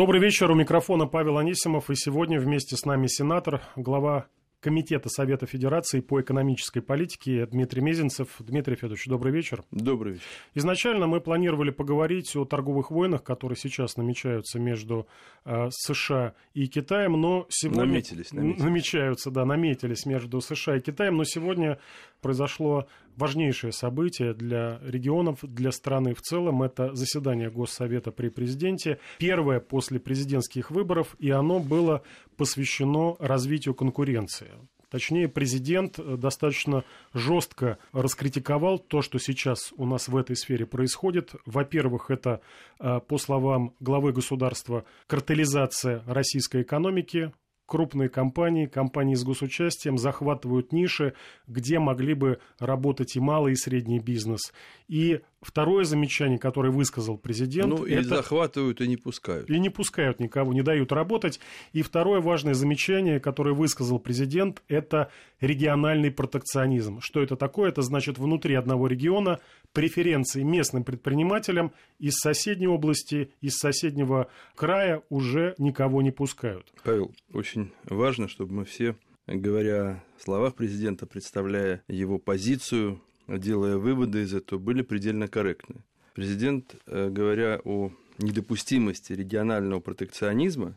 Добрый вечер. У микрофона Павел Анисимов. И сегодня вместе с нами сенатор, глава Комитета Совета Федерации по экономической политике Дмитрий Мезенцев. Дмитрий Федорович, добрый вечер. Добрый вечер. Изначально мы планировали поговорить о торговых войнах, которые сейчас намечаются между э, США и Китаем, но сегодня... Наметились, наметились. Намечаются, да, наметились между США и Китаем, но сегодня произошло важнейшее событие для регионов, для страны в целом. Это заседание Госсовета при президенте. Первое после президентских выборов, и оно было посвящено развитию конкуренции. Точнее, президент э, достаточно жестко раскритиковал то, что сейчас у нас в этой сфере происходит. Во-первых, это, э, по словам главы государства, картелизация российской экономики, крупные компании, компании с госучастием захватывают ниши, где могли бы работать и малый, и средний бизнес. И второе замечание, которое высказал президент... Ну, и это... захватывают, и не пускают. И не пускают никого, не дают работать. И второе важное замечание, которое высказал президент, это региональный протекционизм. Что это такое? Это значит внутри одного региона преференции местным предпринимателям из соседней области, из соседнего края уже никого не пускают. Павел, очень важно, чтобы мы все, говоря о словах президента, представляя его позицию, делая выводы из этого, были предельно корректны. Президент, э, говоря о недопустимости регионального протекционизма,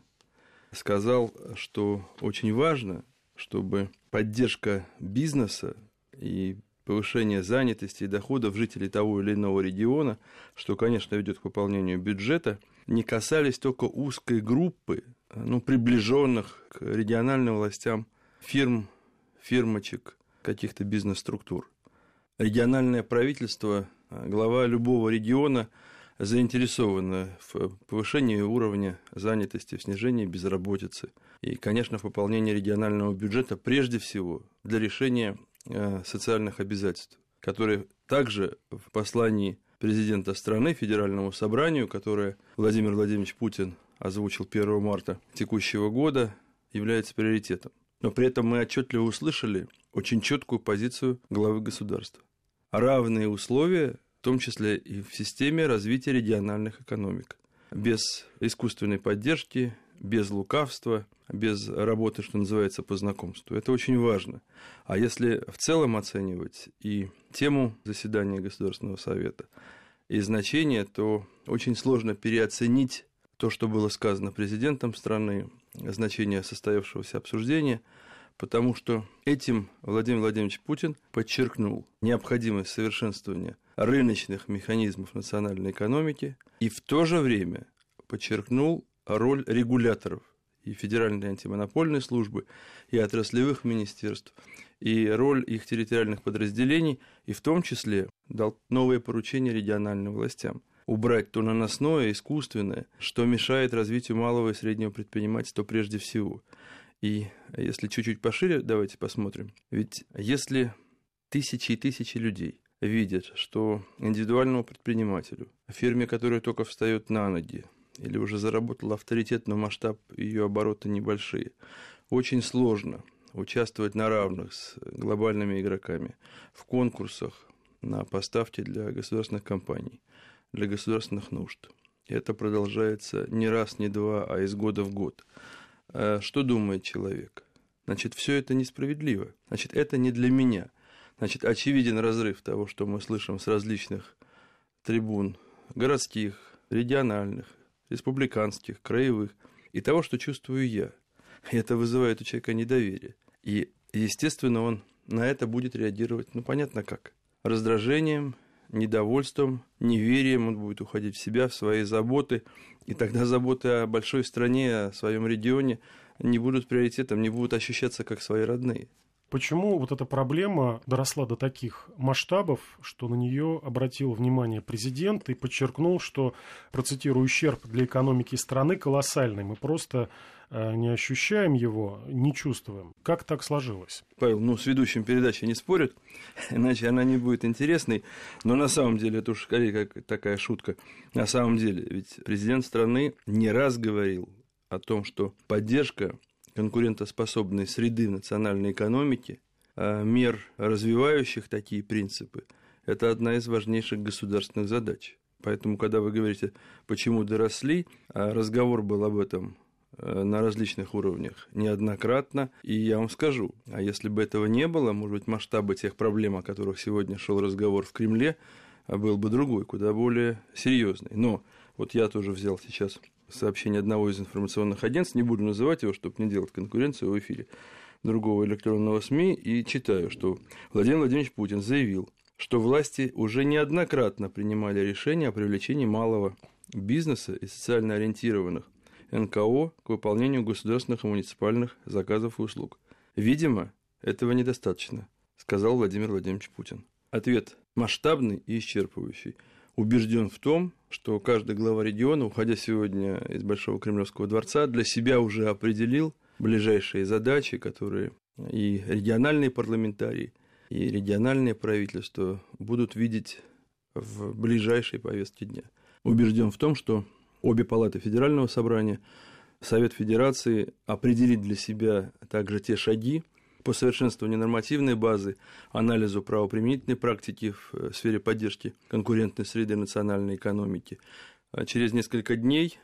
сказал, что очень важно, чтобы поддержка бизнеса и повышение занятости и доходов жителей того или иного региона, что, конечно, ведет к пополнению бюджета, не касались только узкой группы, ну, приближенных к региональным властям фирм, фирмочек, каких-то бизнес-структур. Региональное правительство, глава любого региона заинтересовано в повышении уровня занятости, в снижении безработицы и, конечно, в пополнении регионального бюджета прежде всего для решения Э, социальных обязательств, которые также в послании президента страны Федеральному собранию, которое Владимир Владимирович Путин озвучил 1 марта текущего года, является приоритетом. Но при этом мы отчетливо услышали очень четкую позицию главы государства. Равные условия, в том числе и в системе развития региональных экономик. Без искусственной поддержки, без лукавства, без работы, что называется, по знакомству. Это очень важно. А если в целом оценивать и тему заседания Государственного Совета, и значение, то очень сложно переоценить то, что было сказано президентом страны, значение состоявшегося обсуждения, потому что этим Владимир Владимирович Путин подчеркнул необходимость совершенствования рыночных механизмов национальной экономики и в то же время подчеркнул роль регуляторов и Федеральной антимонопольной службы, и отраслевых министерств, и роль их территориальных подразделений, и в том числе дал новые поручения региональным властям убрать то наносное, искусственное, что мешает развитию малого и среднего предпринимательства прежде всего. И если чуть-чуть пошире, давайте посмотрим. Ведь если тысячи и тысячи людей видят, что индивидуальному предпринимателю, фирме, которая только встает на ноги, или уже заработала авторитет, но масштаб ее оборота небольшие. Очень сложно участвовать на равных с глобальными игроками в конкурсах на поставки для государственных компаний, для государственных нужд. Это продолжается не раз, не два, а из года в год. А что думает человек? Значит, все это несправедливо. Значит, это не для меня. Значит, очевиден разрыв того, что мы слышим с различных трибун городских, региональных, республиканских, краевых, и того, что чувствую я. И это вызывает у человека недоверие. И, естественно, он на это будет реагировать, ну, понятно как. Раздражением, недовольством, неверием он будет уходить в себя, в свои заботы. И тогда заботы о большой стране, о своем регионе не будут приоритетом, не будут ощущаться как свои родные. Почему вот эта проблема доросла до таких масштабов, что на нее обратил внимание президент и подчеркнул, что, процитирую, ущерб для экономики страны колоссальный. Мы просто не ощущаем его, не чувствуем. Как так сложилось? Павел, ну, с ведущим передачи не спорят, иначе она не будет интересной. Но на самом деле, это уж скорее как такая шутка. На самом деле, ведь президент страны не раз говорил о том, что поддержка конкурентоспособной среды в национальной экономике, а мер, развивающих такие принципы, это одна из важнейших государственных задач. Поэтому, когда вы говорите, почему доросли, а разговор был об этом э, на различных уровнях неоднократно. И я вам скажу, а если бы этого не было, может быть, масштабы тех проблем, о которых сегодня шел разговор в Кремле, а был бы другой, куда более серьезный. Но вот я тоже взял сейчас сообщение одного из информационных агентств, не буду называть его, чтобы не делать конкуренцию в эфире другого электронного СМИ, и читаю, что Владимир Владимирович Путин заявил, что власти уже неоднократно принимали решение о привлечении малого бизнеса и социально ориентированных НКО к выполнению государственных и муниципальных заказов и услуг. Видимо, этого недостаточно, сказал Владимир Владимирович Путин. Ответ масштабный и исчерпывающий. Убежден в том, что каждый глава региона, уходя сегодня из Большого Кремлевского дворца, для себя уже определил ближайшие задачи, которые и региональные парламентарии, и региональные правительства будут видеть в ближайшей повестке дня. Убежден в том, что обе палаты Федерального собрания, Совет Федерации определит для себя также те шаги, по совершенствованию нормативной базы, анализу правоприменительной практики в э, сфере поддержки конкурентной среды национальной экономики. А через несколько дней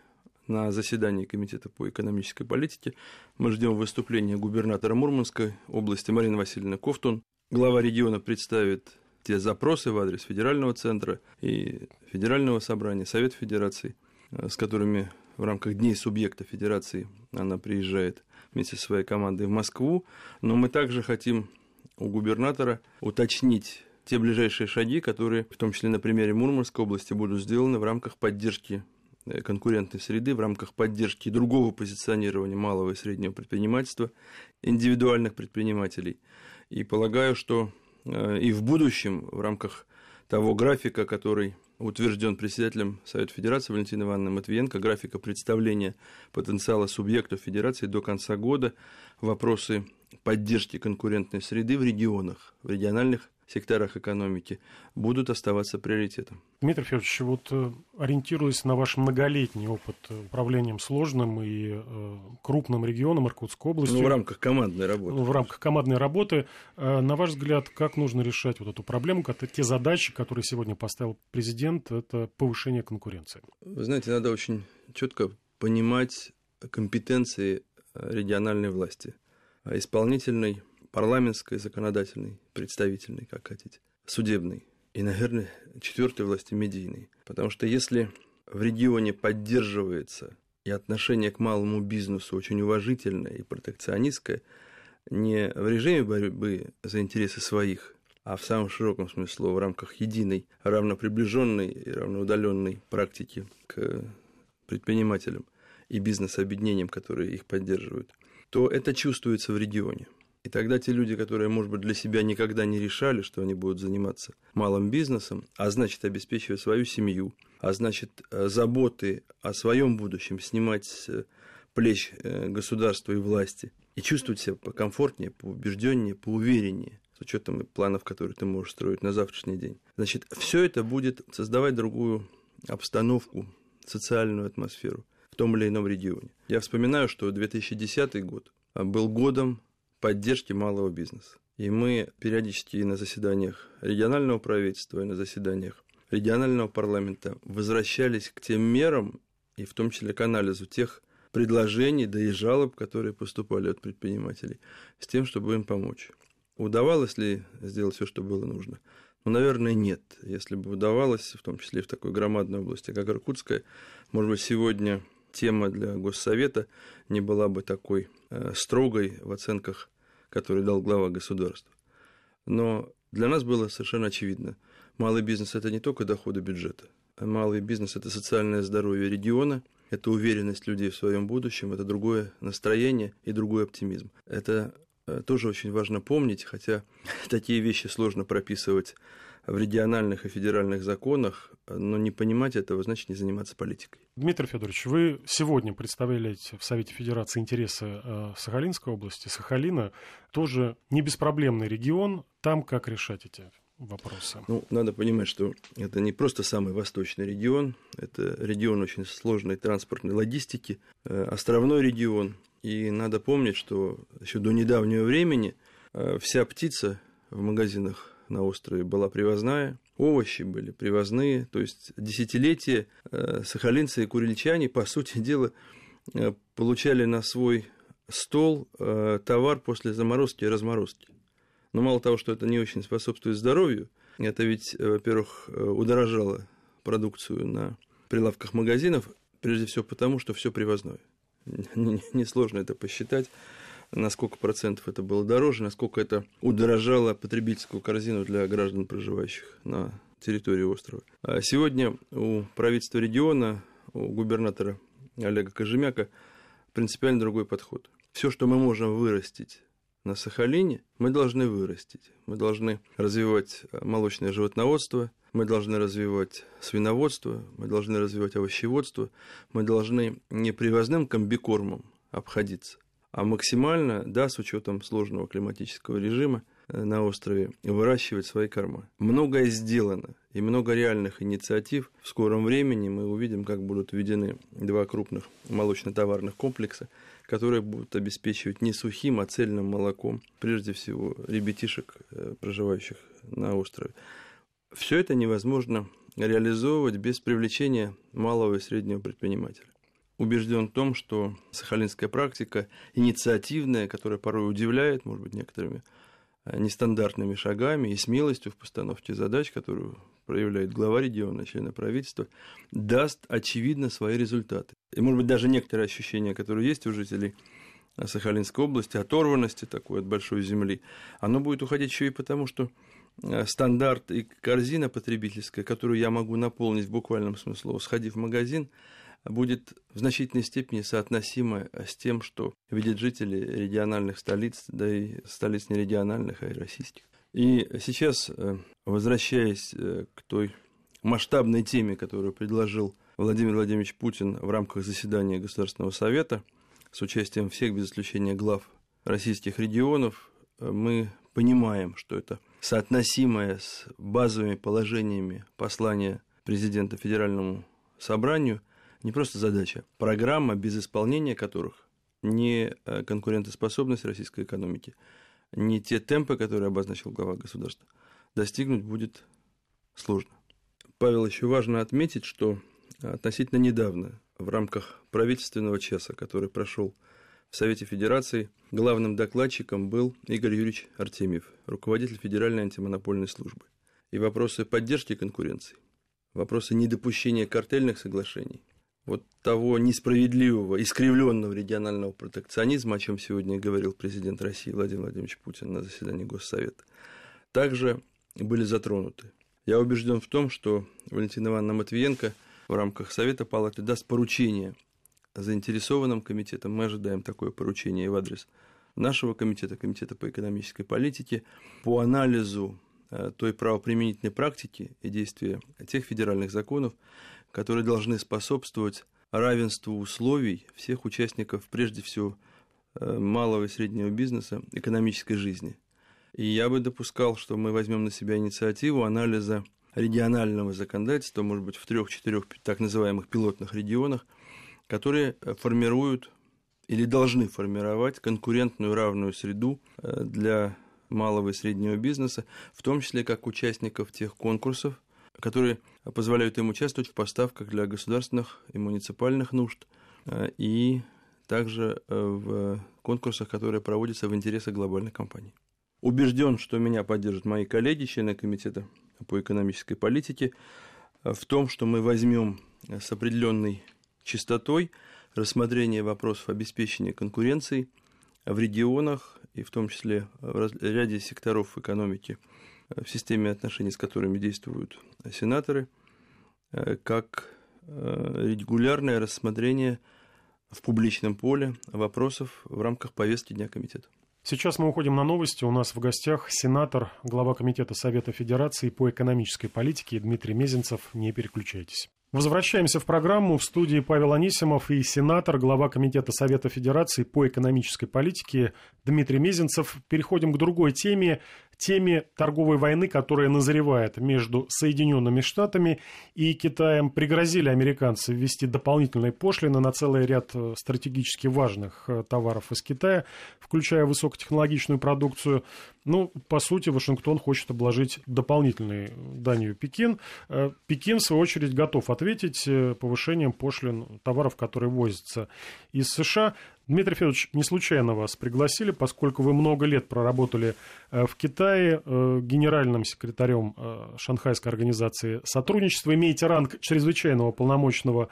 на заседании Комитета по экономической политике мы ждем выступления губернатора Мурманской области Марины Васильевны Ковтун. Глава региона представит те запросы в адрес федерального центра и федерального собрания, Совет Федерации, с которыми в рамках Дней субъекта Федерации она приезжает вместе со своей командой в Москву. Но мы также хотим у губернатора уточнить те ближайшие шаги, которые, в том числе на примере Мурманской области, будут сделаны в рамках поддержки э, конкурентной среды, в рамках поддержки другого позиционирования малого и среднего предпринимательства, индивидуальных предпринимателей. И полагаю, что э, и в будущем в рамках того графика, который утвержден председателем Совета Федерации Валентиной Ивановной Матвиенко. Графика представления потенциала субъектов Федерации до конца года, вопросы поддержки конкурентной среды в регионах, в региональных секторах экономики будут оставаться приоритетом. Дмитрий Федорович, вот э, ориентируясь на ваш многолетний опыт управлением сложным и э, крупным регионом Иркутской области. Ну, в рамках командной работы. В рамках командной работы. Э, на ваш взгляд, как нужно решать вот эту проблему, как те задачи, которые сегодня поставил президент, это повышение конкуренции? Вы знаете, надо очень четко понимать компетенции региональной власти. А исполнительной парламентской, законодательной, представительной, как хотите, судебной и, наверное, четвертой власти медийной. Потому что если в регионе поддерживается и отношение к малому бизнесу очень уважительное и протекционистское, не в режиме борьбы за интересы своих, а в самом широком смысле слова в рамках единой, равноприближенной и равноудаленной практики к предпринимателям и бизнес-объединениям, которые их поддерживают, то это чувствуется в регионе. И тогда те люди, которые, может быть, для себя никогда не решали, что они будут заниматься малым бизнесом, а значит, обеспечивать свою семью, а значит, э, заботы о своем будущем снимать с э, плеч э, государства и власти, и чувствовать себя покомфортнее, поубежденнее, поувереннее, с учетом планов, которые ты можешь строить на завтрашний день. Значит, все это будет создавать другую обстановку, социальную атмосферу в том или ином регионе. Я вспоминаю, что 2010 год был годом поддержки малого бизнеса. И мы периодически на заседаниях регионального правительства, и на заседаниях регионального парламента возвращались к тем мерам, и в том числе к анализу тех предложений, да и жалоб, которые поступали от предпринимателей, с тем, чтобы им помочь. Удавалось ли сделать все, что было нужно? Ну, наверное, нет. Если бы удавалось, в том числе в такой громадной области, как Иркутская, может быть, сегодня тема для Госсовета не была бы такой строгой в оценках, которые дал глава государства. Но для нас было совершенно очевидно, малый бизнес – это не только доходы бюджета. А малый бизнес – это социальное здоровье региона, это уверенность людей в своем будущем, это другое настроение и другой оптимизм. Это э, тоже очень важно помнить, хотя такие вещи сложно прописывать в региональных и федеральных законах, но не понимать этого значит не заниматься политикой. Дмитрий Федорович, вы сегодня представляете в Совете Федерации интересы э, Сахалинской области. Сахалина тоже не беспроблемный регион. Там как решать эти вопросы? Ну, надо понимать, что это не просто самый восточный регион, это регион очень сложной транспортной логистики, э, островной регион. И надо помнить, что еще до недавнего времени э, вся птица в магазинах на острове была привозная, овощи были привозные, то есть десятилетия э, сахалинцы и курильчане, по сути дела, э, получали на свой стол э, товар после заморозки и разморозки. Но мало того, что это не очень способствует здоровью, это ведь, во-первых, удорожало продукцию на прилавках магазинов, прежде всего потому, что все привозное. Несложно это посчитать на сколько процентов это было дороже, насколько это удорожало потребительскую корзину для граждан, проживающих на территории острова. А сегодня у правительства региона, у губернатора Олега Кожемяка принципиально другой подход. Все, что мы можем вырастить на Сахалине, мы должны вырастить. Мы должны развивать молочное животноводство, мы должны развивать свиноводство, мы должны развивать овощеводство, мы должны не привозным комбикормом обходиться, а максимально, да, с учетом сложного климатического режима э, на острове, выращивать свои корма. Многое сделано, и много реальных инициатив. В скором времени мы увидим, как будут введены два крупных молочно-товарных комплекса, которые будут обеспечивать не сухим, а цельным молоком, прежде всего, ребятишек, э, проживающих на острове. Все это невозможно реализовывать без привлечения малого и среднего предпринимателя убежден в том, что сахалинская практика инициативная, которая порой удивляет, может быть, некоторыми э, нестандартными шагами и смелостью в постановке задач, которую проявляет глава региона, члены правительства, даст, очевидно, свои результаты. И, может быть, даже некоторые ощущения, которые есть у жителей Сахалинской области, оторванности такой от большой земли, оно будет уходить еще и потому, что э, стандарт и корзина потребительская, которую я могу наполнить в буквальном смысле, сходив в магазин, будет в значительной степени соотносимо с тем, что видят жители региональных столиц, да и столиц не региональных, а и российских. И сейчас, э, возвращаясь э, к той масштабной теме, которую предложил Владимир Владимирович Путин в рамках заседания Государственного Совета с участием всех, без исключения глав российских регионов, э, мы понимаем, что это соотносимое с базовыми положениями послания президента Федеральному собранию не просто задача, программа, без исполнения которых не э, конкурентоспособность российской экономики, не те темпы, которые обозначил глава государства, достигнуть будет сложно. Павел, еще важно отметить, что относительно недавно в рамках правительственного часа, который прошел в Совете Федерации, главным докладчиком был Игорь Юрьевич Артемьев, руководитель Федеральной антимонопольной службы. И вопросы поддержки конкуренции, вопросы недопущения картельных соглашений, вот того несправедливого, искривленного регионального протекционизма, о чем сегодня говорил президент России Владимир Владимирович Путин на заседании Госсовета, также были затронуты. Я убежден в том, что Валентина Ивановна Матвиенко в рамках Совета Палаты даст поручение заинтересованным комитетам. Мы ожидаем такое поручение в адрес нашего комитета, Комитета по экономической политике, по анализу э, той правоприменительной практики и действия тех федеральных законов, которые должны способствовать равенству условий всех участников, прежде всего, э, малого и среднего бизнеса, экономической жизни. И я бы допускал, что мы возьмем на себя инициативу анализа регионального законодательства, может быть, в трех-четырех так называемых пилотных регионах, которые формируют или должны формировать конкурентную равную среду э, для малого и среднего бизнеса, в том числе как участников тех конкурсов, которые позволяют им участвовать в поставках для государственных и муниципальных нужд э, и также э, в конкурсах, которые проводятся в интересах глобальной компании. Убежден, что меня поддержат мои коллеги, члены комитета по экономической политике, э, в том, что мы возьмем с определенной частотой рассмотрение вопросов обеспечения конкуренции в регионах и в том числе в ряде секторов экономики – в системе отношений, с которыми действуют сенаторы, э, как э, регулярное рассмотрение в публичном поле вопросов в рамках повестки Дня комитета. Сейчас мы уходим на новости. У нас в гостях сенатор, глава Комитета Совета Федерации по экономической политике Дмитрий Мезенцев. Не переключайтесь. Возвращаемся в программу. В студии Павел Анисимов и сенатор, глава Комитета Совета Федерации по экономической политике Дмитрий Мезенцев. Переходим к другой теме теме торговой войны, которая назревает между Соединенными Штатами и Китаем. Пригрозили американцы ввести дополнительные пошлины на целый ряд э, стратегически важных э, товаров из Китая, включая высокотехнологичную продукцию. Ну, по сути, Вашингтон хочет обложить дополнительной данью Пекин. Э, Пекин, в свою очередь, готов ответить повышением пошлин товаров, которые возятся из США. Дмитрий Федорович, не случайно вас пригласили, поскольку вы много лет проработали э, в Китае э, генеральным секретарем э, Шанхайской организации сотрудничества, имеете ранг чрезвычайного полномочного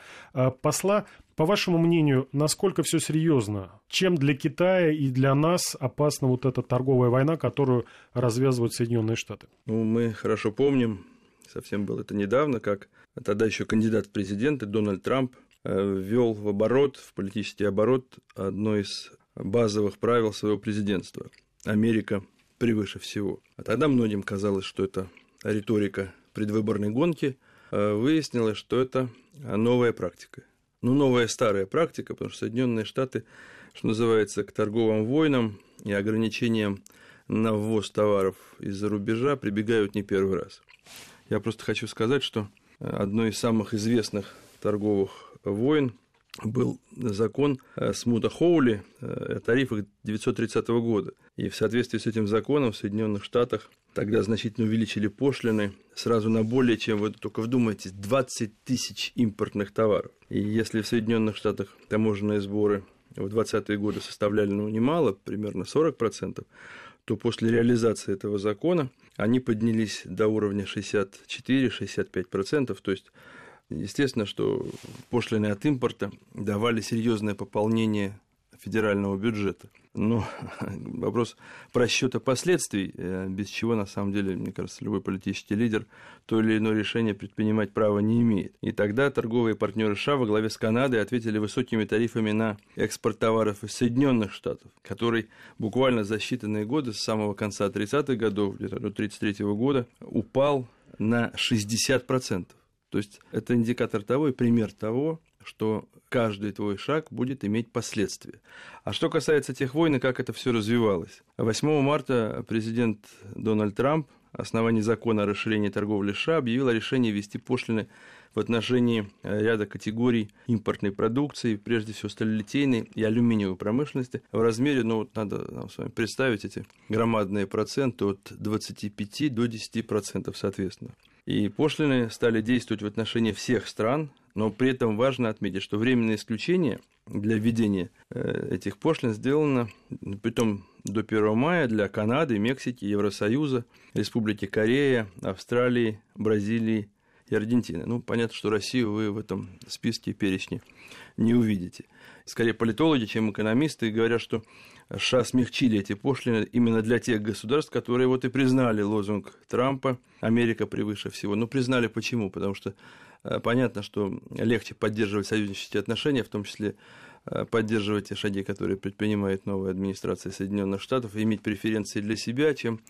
посла. По вашему мнению, насколько все серьезно? Чем для Китая и для нас опасна вот эта торговая война, которую развязывают Соединенные Штаты? Ну, мы хорошо помним, совсем было это недавно, как тогда еще кандидат в президенты Дональд Трамп ввел в оборот, в политический оборот, одно из базовых правил своего президентства. Америка превыше всего. А тогда многим казалось, что это риторика предвыборной гонки. А выяснилось, что это новая практика. Ну, новая старая практика, потому что Соединенные Штаты, что называется, к торговым войнам и ограничениям на ввоз товаров из-за рубежа прибегают не первый раз. Я просто хочу сказать, что одно из самых известных торговых войн был закон э, Смута Хоули э, о тарифах 1930 года. И в соответствии с этим законом в Соединенных Штатах тогда значительно увеличили пошлины сразу на более чем, вы только вдумайтесь, 20 тысяч импортных товаров. И если в Соединенных Штатах таможенные сборы в 20-е годы составляли ну, немало, примерно 40%, то после реализации этого закона они поднялись до уровня 64-65%, то есть Естественно, что пошлины от импорта давали серьезное пополнение федерального бюджета. Но вопрос просчета последствий, э, без чего, на самом деле, мне кажется, любой политический лидер то или иное решение предпринимать право не имеет. И тогда торговые партнеры США во главе с Канадой ответили высокими тарифами на экспорт товаров из Соединенных Штатов, который буквально за считанные годы, с самого конца 30-х годов, где-то до 1933 года, упал на 60%. То есть это индикатор того и пример того, что каждый твой шаг будет иметь последствия. А что касается тех войн и как это все развивалось. 8 марта президент Дональд Трамп основании закона о расширении торговли США объявил о решении ввести пошлины в отношении э, ряда категорий импортной продукции, прежде всего сталелитейной и алюминиевой промышленности, в размере, ну вот надо нам с вами представить эти громадные проценты от 25 до 10 процентов соответственно. И пошлины стали действовать в отношении всех стран, но при этом важно отметить, что временное исключение для введения э, этих пошлин сделано, притом до 1 мая для Канады, Мексики, Евросоюза, Республики Корея, Австралии, Бразилии и Аргентины. Ну, понятно, что Россию вы в этом списке перечне не увидите. Скорее политологи, чем экономисты, говорят, что США смягчили эти пошлины именно для тех государств, которые вот и признали лозунг Трампа «Америка превыше всего». Ну, признали почему? Потому что э, понятно, что легче поддерживать союзнические отношения, в том числе э, поддерживать те шаги, которые предпринимает новая администрация Соединенных Штатов, иметь преференции для себя, чем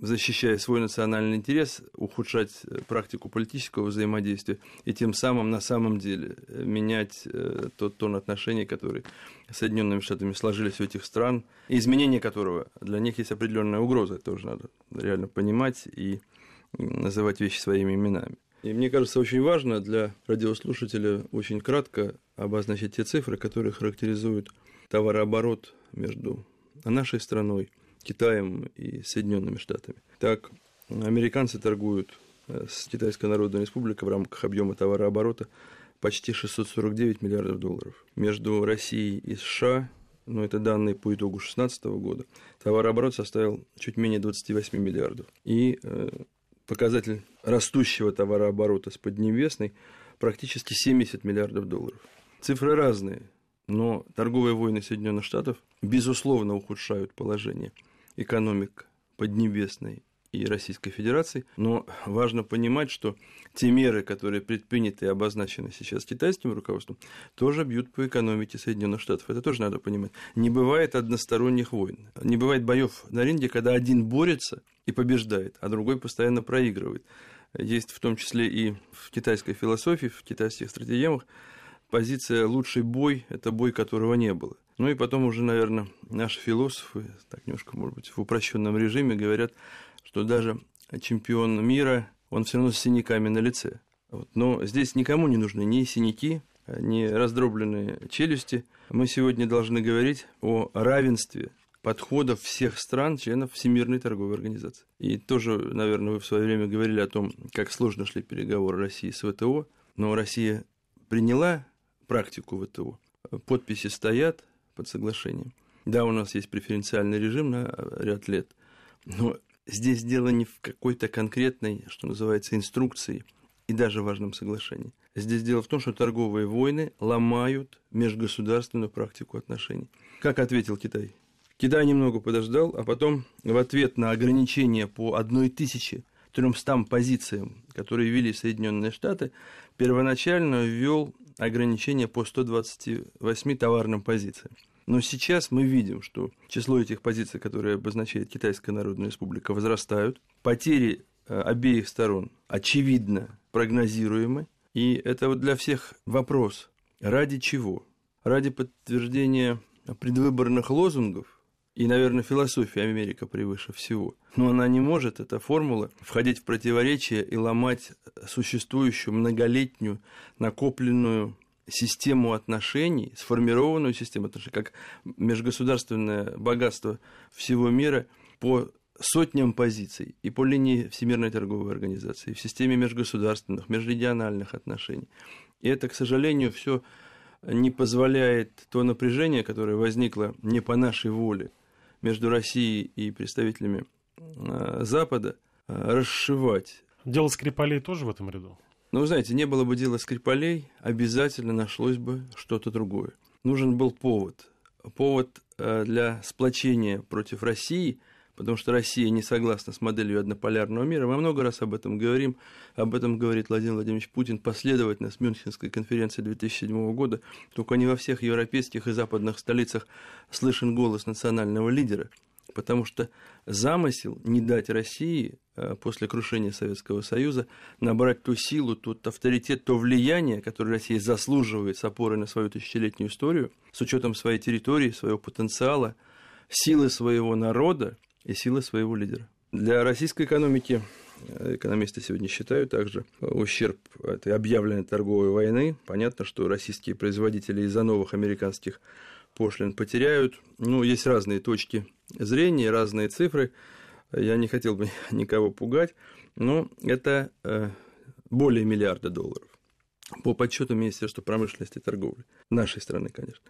защищая свой национальный интерес, ухудшать э, практику политического взаимодействия и тем самым на самом деле э, менять э, тот тон отношений, который Соединенными Штатами сложились у этих стран, изменение которого для них есть определенная угроза, это тоже надо реально понимать и называть вещи своими именами. И мне кажется, очень важно для радиослушателя очень кратко обозначить те цифры, которые характеризуют товарооборот между нашей страной Китаем и Соединенными Штатами. Так, американцы торгуют э, с Китайской Народной Республикой в рамках объема товарооборота почти 649 миллиардов долларов. Между Россией и США, ну это данные по итогу 2016 года, товарооборот составил чуть менее 28 миллиардов. И э, показатель растущего товарооборота с Поднебесной практически 70 миллиардов долларов. Цифры разные, но торговые войны Соединенных Штатов, безусловно, ухудшают положение экономик Поднебесной и Российской Федерации, но важно понимать, что те меры, которые предприняты и обозначены сейчас китайским руководством, тоже бьют по экономике Соединенных Штатов. Это тоже надо понимать. Не бывает односторонних войн. Не бывает боев на ринге, когда один борется и побеждает, а другой постоянно проигрывает. Есть в том числе и в китайской философии, в китайских стратегемах позиция «лучший бой» – это бой, которого не было. Ну и потом уже, наверное, наши философы, так немножко, может быть, в упрощенном режиме говорят, что даже чемпион мира, он все равно с синяками на лице. Вот. Но здесь никому не нужны ни синяки, ни раздробленные челюсти. Мы сегодня должны говорить о равенстве подходов всех стран, членов Всемирной торговой организации. И тоже, наверное, вы в свое время говорили о том, как сложно шли переговоры России с ВТО, но Россия приняла практику ВТО, подписи стоят под соглашением. Да, у нас есть преференциальный режим на ряд лет, но здесь дело не в какой-то конкретной, что называется, инструкции и даже важном соглашении. Здесь дело в том, что торговые войны ломают межгосударственную практику отношений. Как ответил Китай? Китай немного подождал, а потом в ответ на ограничения по 1300 позициям, которые ввели Соединенные Штаты, первоначально ввел ограничения по 128 товарным позициям. Но сейчас мы видим, что число этих позиций, которые обозначает Китайская Народная Республика, возрастают. Потери э, обеих сторон очевидно прогнозируемы. И это вот для всех вопрос. Ради чего? Ради подтверждения предвыборных лозунгов и, наверное, философия Америка превыше всего. Но она не может, эта формула, входить в противоречие и ломать существующую многолетнюю накопленную систему отношений, сформированную систему отношений, как межгосударственное богатство всего мира по сотням позиций и по линии Всемирной торговой организации, в системе межгосударственных, межрегиональных отношений. И это, к сожалению, все не позволяет то напряжение, которое возникло не по нашей воле между Россией и представителями э, Запада, э, расшивать. Дело Скрипалей тоже в этом ряду? Но вы знаете, не было бы дела Скрипалей, обязательно нашлось бы что-то другое. Нужен был повод. Повод э, для сплочения против России – потому что Россия не согласна с моделью однополярного мира. Мы много раз об этом говорим. Об этом говорит Владимир Владимирович Путин последовательно с Мюнхенской конференции 2007 года. Только не во всех европейских и западных столицах слышен голос национального лидера. Потому что замысел не дать России э, после крушения Советского Союза набрать ту силу, тот авторитет, то влияние, которое Россия заслуживает с опорой на свою тысячелетнюю историю, с учетом своей территории, своего потенциала, силы своего народа, и силы своего лидера. Для российской экономики э, экономисты сегодня считают также ущерб этой объявленной торговой войны. Понятно, что российские производители из-за новых американских пошлин потеряют. Ну, есть разные точки зрения, разные цифры. Я не хотел бы никого пугать, но это э, более миллиарда долларов по подсчетам Министерства промышленности и торговли нашей страны, конечно.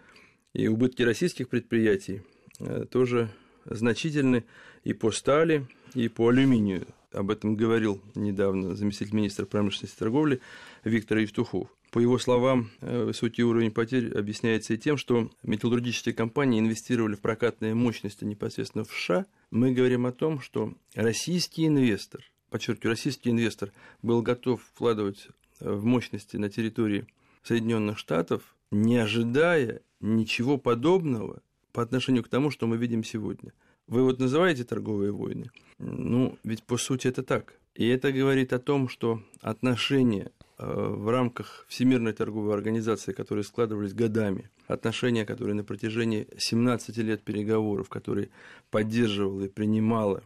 И убытки российских предприятий э, тоже значительны и по стали, и по алюминию. Об этом говорил недавно заместитель министра промышленности и торговли Виктор Евтухов. По его словам, э, высокий уровень потерь объясняется и тем, что металлургические компании инвестировали в прокатные мощности непосредственно в США. Мы говорим о том, что российский инвестор, подчеркиваю, российский инвестор был готов вкладывать в мощности на территории Соединенных Штатов, не ожидая ничего подобного по отношению к тому, что мы видим сегодня. Вы вот называете торговые войны? Ну, ведь по сути это так. И это говорит о том, что отношения э, в рамках Всемирной торговой организации, которые складывались годами, отношения, которые на протяжении 17 лет переговоров, которые поддерживала и принимала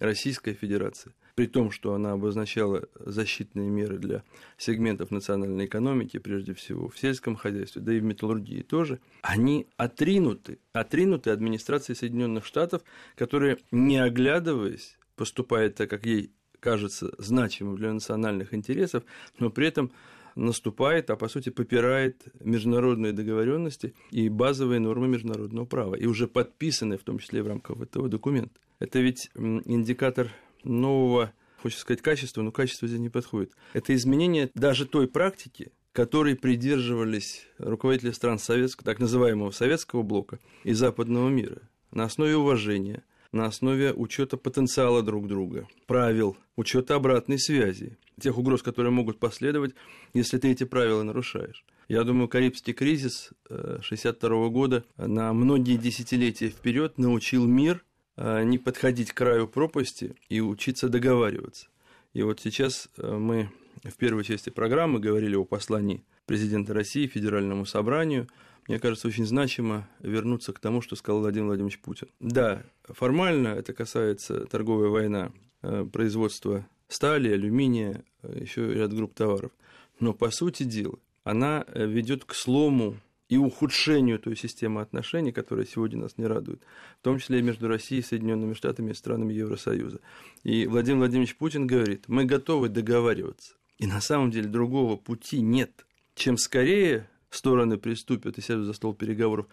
Российская Федерация – при том, что она обозначала защитные меры для сегментов национальной экономики, прежде всего в сельском хозяйстве, да и в металлургии тоже, они отринуты, отринуты администрацией Соединенных Штатов, которая, не оглядываясь, поступает так, как ей кажется значимым для национальных интересов, но при этом наступает, а по сути попирает международные договоренности и базовые нормы международного права, и уже подписанные в том числе в рамках этого документа. Это ведь индикатор нового, хочется сказать, качества, но качество здесь не подходит. Это изменение даже той практики, которой придерживались руководители стран советского, так называемого советского блока и западного мира на основе уважения, на основе учета потенциала друг друга, правил, учета обратной связи, тех угроз, которые могут последовать, если ты эти правила нарушаешь. Я думаю, Карибский кризис 1962 э, года на многие десятилетия вперед научил мир не подходить к краю пропасти и учиться договариваться. И вот сейчас э, мы в первой части программы говорили о послании президента России Федеральному собранию. Мне кажется, очень значимо вернуться к тому, что сказал Владимир Владимирович Путин. Да, формально это касается торговая война э, производства стали, алюминия, э, еще ряд групп товаров. Но, по сути дела, она ведет к слому и ухудшению той системы отношений, которая сегодня нас не радует, в том числе и между Россией, Соединенными Штатами и странами Евросоюза. И Владимир Владимирович Путин говорит, мы готовы договариваться. И на самом деле другого пути нет. Чем скорее стороны приступят и сядут за стол переговоров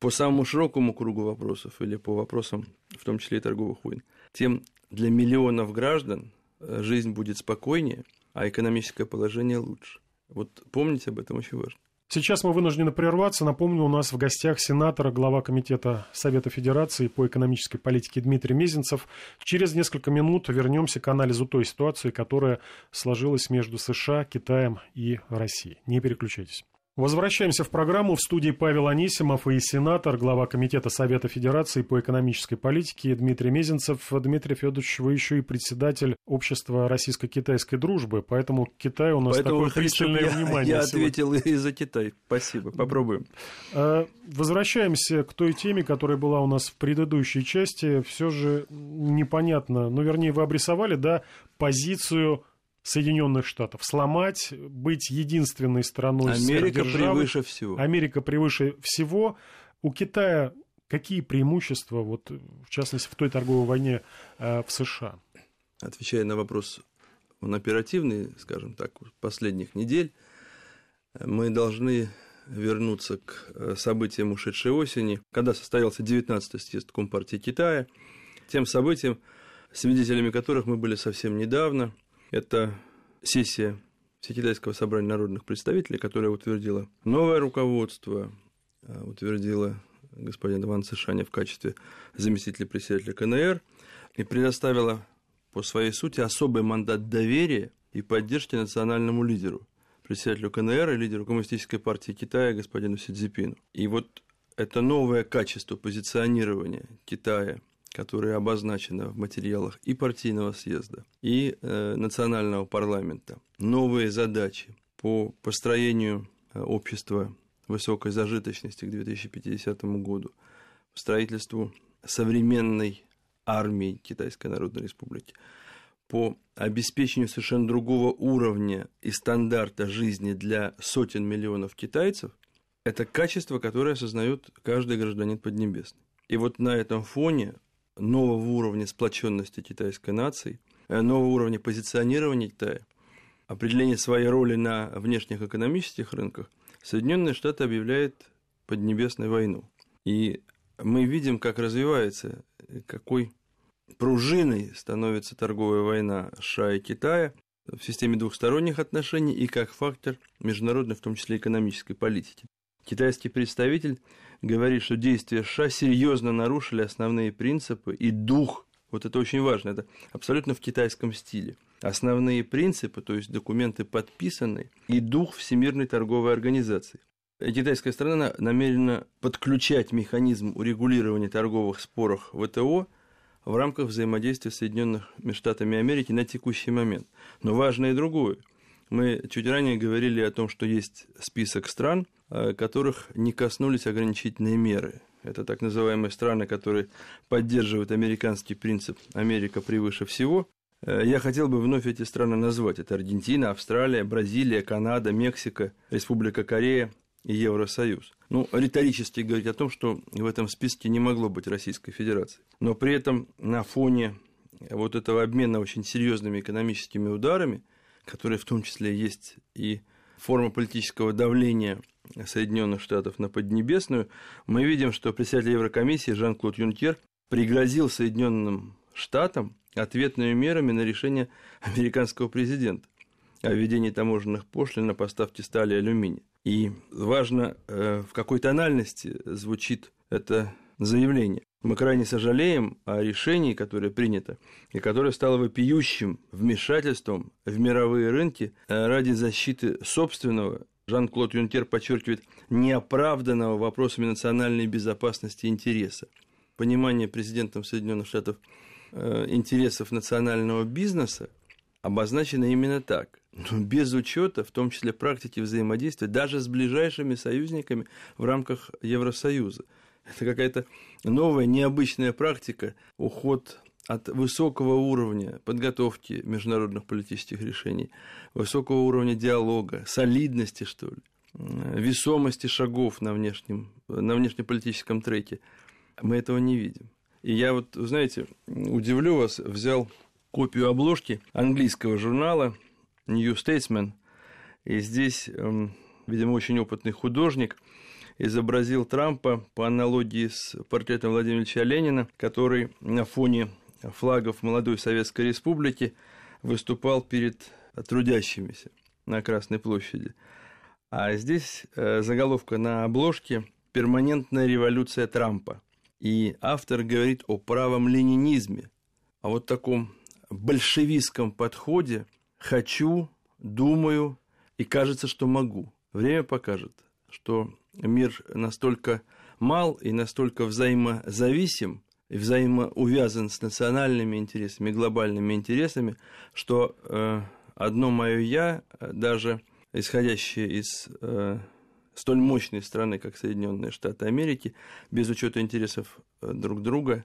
по самому широкому кругу вопросов или по вопросам, в том числе и торговых войн, тем для миллионов граждан э, жизнь будет спокойнее, а экономическое положение лучше. Вот помните об этом очень важно. Сейчас мы вынуждены прерваться. Напомню, у нас в гостях сенатор, глава Комитета Совета Федерации по экономической политике Дмитрий Мезенцев. Через несколько минут вернемся к анализу той ситуации, которая сложилась между США, Китаем и Россией. Не переключайтесь. Возвращаемся в программу. В студии Павел Анисимов и сенатор, глава Комитета Совета Федерации по экономической политике Дмитрий Мезенцев. Дмитрий Федорович, вы еще и председатель общества российско-китайской дружбы, поэтому Китай у нас поэтому такое пристальное я, внимание. Я ответил и за Китай. Спасибо. Попробуем. Э, возвращаемся к той теме, которая была у нас в предыдущей части. Все же непонятно, ну, вернее, вы обрисовали, да, позицию Соединенных Штатов. Сломать, быть единственной страной Америка превыше всего. Америка превыше всего. У Китая какие преимущества, вот, в частности, в той торговой войне э, в США? Отвечая на вопрос, он оперативный, скажем так, последних недель, мы должны вернуться к э, событиям ушедшей осени, когда состоялся 19-й съезд Компартии Китая, тем событиям, свидетелями которых мы были совсем недавно – это сессия Всекитайского собрания народных представителей, которая утвердила новое руководство, а, утвердила господин Иван Цышаня в качестве заместителя председателя КНР и предоставила по своей сути особый мандат доверия и поддержки национальному лидеру, председателю КНР и лидеру Коммунистической партии Китая господину Си Цзипину. И вот это новое качество позиционирования Китая которое обозначено в материалах и партийного съезда, и э, национального парламента, новые задачи по построению э, общества высокой зажиточности к 2050 году, по строительству современной армии Китайской Народной Республики, по обеспечению совершенно другого уровня и стандарта жизни для сотен миллионов китайцев, это качество, которое осознает каждый гражданин Поднебесный. И вот на этом фоне нового уровня сплоченности китайской нации, э, нового уровня позиционирования Китая, определения своей роли на внешних экономических рынках, Соединенные Штаты объявляют Поднебесную войну. И мы видим, как развивается, какой пружиной становится торговая война США и Китая в системе двухсторонних отношений и как фактор международной, в том числе экономической политики. Китайский представитель говорит, что действия США серьезно нарушили основные принципы и дух. Вот это очень важно, это абсолютно в китайском стиле. Основные принципы, то есть документы подписаны, и дух Всемирной торговой организации. Китайская страна намерена подключать механизм урегулирования торговых споров ВТО в рамках взаимодействия с Соединенными Штатами Америки на текущий момент. Но важно и другое. Мы чуть ранее говорили о том, что есть список стран, Э, которых не коснулись ограничительные меры. Это так называемые страны, которые поддерживают американский принцип «Америка превыше всего». Э, я хотел бы вновь эти страны назвать. Это Аргентина, Австралия, Бразилия, Канада, Мексика, Республика Корея и Евросоюз. Ну, риторически говорить о том, что в этом списке не могло быть Российской Федерации. Но при этом на фоне вот этого обмена очень серьезными экономическими ударами, которые в том числе есть и форма политического давления Соединенных Штатов на Поднебесную, мы видим, что председатель Еврокомиссии Жан-Клод Юнкер пригрозил Соединенным Штатам ответными мерами на решение американского президента о введении таможенных пошлин на поставки стали и алюминия. И важно, э, в какой тональности звучит это заявление. Мы крайне сожалеем о решении, которое принято, и которое стало вопиющим вмешательством в мировые рынки э, ради защиты собственного Жан-Клод Юнкер подчеркивает неоправданного вопросами национальной безопасности интереса. Понимание президентом Соединенных Штатов э, интересов национального бизнеса обозначено именно так. Но без учета, в том числе практики взаимодействия, даже с ближайшими союзниками в рамках Евросоюза. Это какая-то новая, необычная практика, уход от высокого уровня подготовки международных политических решений, высокого уровня диалога, солидности, что ли, весомости шагов на, внешнем, на внешнеполитическом треке, мы этого не видим. И я вот, знаете, удивлю вас, взял копию обложки английского журнала New Statesman, и здесь, эм, видимо, очень опытный художник изобразил Трампа по аналогии с портретом Владимира Ильича Ленина, который на фоне флагов молодой Советской Республики выступал перед трудящимися на Красной площади. А здесь э, заголовка на обложке «Перманентная революция Трампа». И автор говорит о правом ленинизме, о вот таком большевистском подходе «хочу, думаю и кажется, что могу». Время покажет, что мир настолько мал и настолько взаимозависим, и взаимоувязан с национальными интересами, глобальными интересами, что э, одно мое я, даже исходящее из э, столь мощной страны, как Соединенные Штаты Америки, без учета интересов э, друг друга,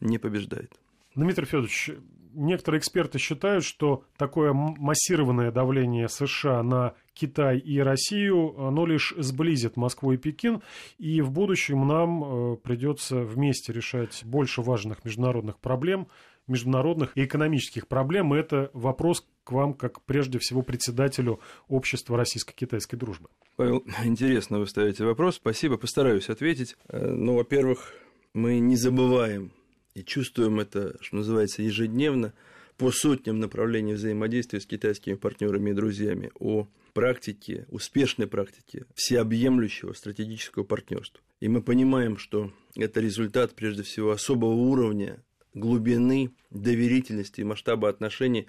не побеждает. Дмитрий Федорович, некоторые эксперты считают, что такое массированное давление США на Китай и Россию, оно лишь сблизит Москву и Пекин, и в будущем нам э, придется вместе решать больше важных международных проблем, международных и экономических проблем. И это вопрос к вам, как прежде всего председателю общества российско-китайской дружбы. Павел, интересно вы ставите вопрос. Спасибо, постараюсь ответить. Э, ну, во-первых, мы не забываем и чувствуем это, что называется, ежедневно по сотням направлений взаимодействия с китайскими партнерами и друзьями о практике, успешной практике всеобъемлющего стратегического партнерства. И мы понимаем, что это результат, прежде всего, особого уровня глубины, доверительности и масштаба отношений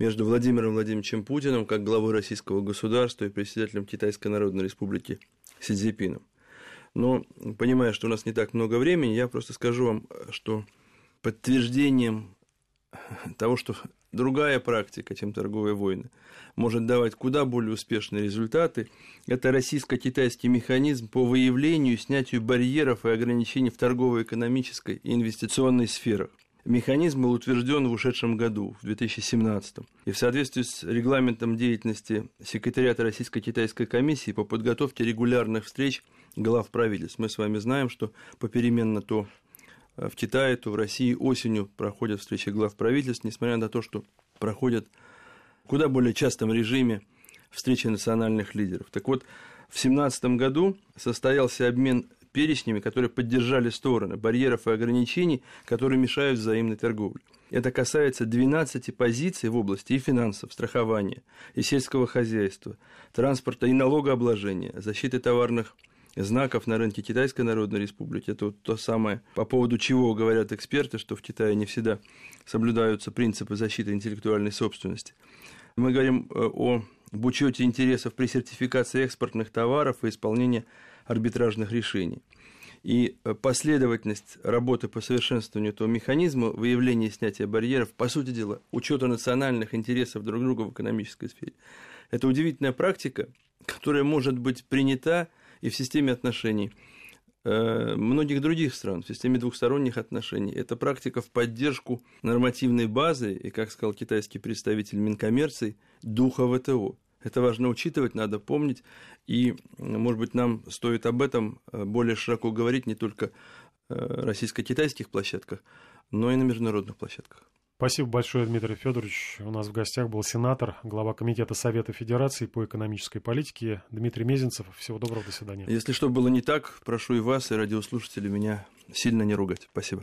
между Владимиром Владимировичем Путиным, как главой российского государства и председателем Китайской Народной Республики Си Цзиньпином. Но, понимая, что у нас не так много времени, я просто скажу вам, что подтверждением того, что другая практика, чем торговые войны, может давать куда более успешные результаты, это российско-китайский механизм по выявлению и снятию барьеров и ограничений в торгово-экономической и инвестиционной сферах. Механизм был утвержден в ушедшем году, в 2017. И в соответствии с регламентом деятельности секретариата Российско-Китайской комиссии по подготовке регулярных встреч глав правительств, мы с вами знаем, что попеременно то в Китае, то в России осенью проходят встречи глав правительств, несмотря на то, что проходят в куда более частом режиме встречи национальных лидеров. Так вот, в 2017 году состоялся обмен перечнями, которые поддержали стороны барьеров и ограничений, которые мешают взаимной торговле. Это касается 12 позиций в области и финансов, страхования, и сельского хозяйства, транспорта и налогообложения, защиты товарных знаков на рынке Китайской Народной Республики. Это вот то самое, по поводу чего говорят эксперты, что в Китае не всегда соблюдаются принципы защиты интеллектуальной собственности. Мы говорим э, о об учете интересов при сертификации экспортных товаров и исполнении арбитражных решений. И э, последовательность работы по совершенствованию этого механизма выявления и снятия барьеров, по сути дела, учета национальных интересов друг друга в экономической сфере. Это удивительная практика, которая может быть принята и в системе отношений э, многих других стран, в системе двухсторонних отношений. Это практика в поддержку нормативной базы и, как сказал китайский представитель Минкоммерции, духа ВТО. Это важно учитывать, надо помнить. И, может быть, нам стоит об этом э, более широко говорить не только э, российско-китайских площадках, но и на международных площадках. Спасибо большое, Дмитрий Федорович. У нас в гостях был сенатор, глава Комитета Совета Федерации по экономической политике Дмитрий Мезенцев. Всего доброго, до свидания. Если что было не так, прошу и вас, и радиослушателей меня сильно не ругать. Спасибо.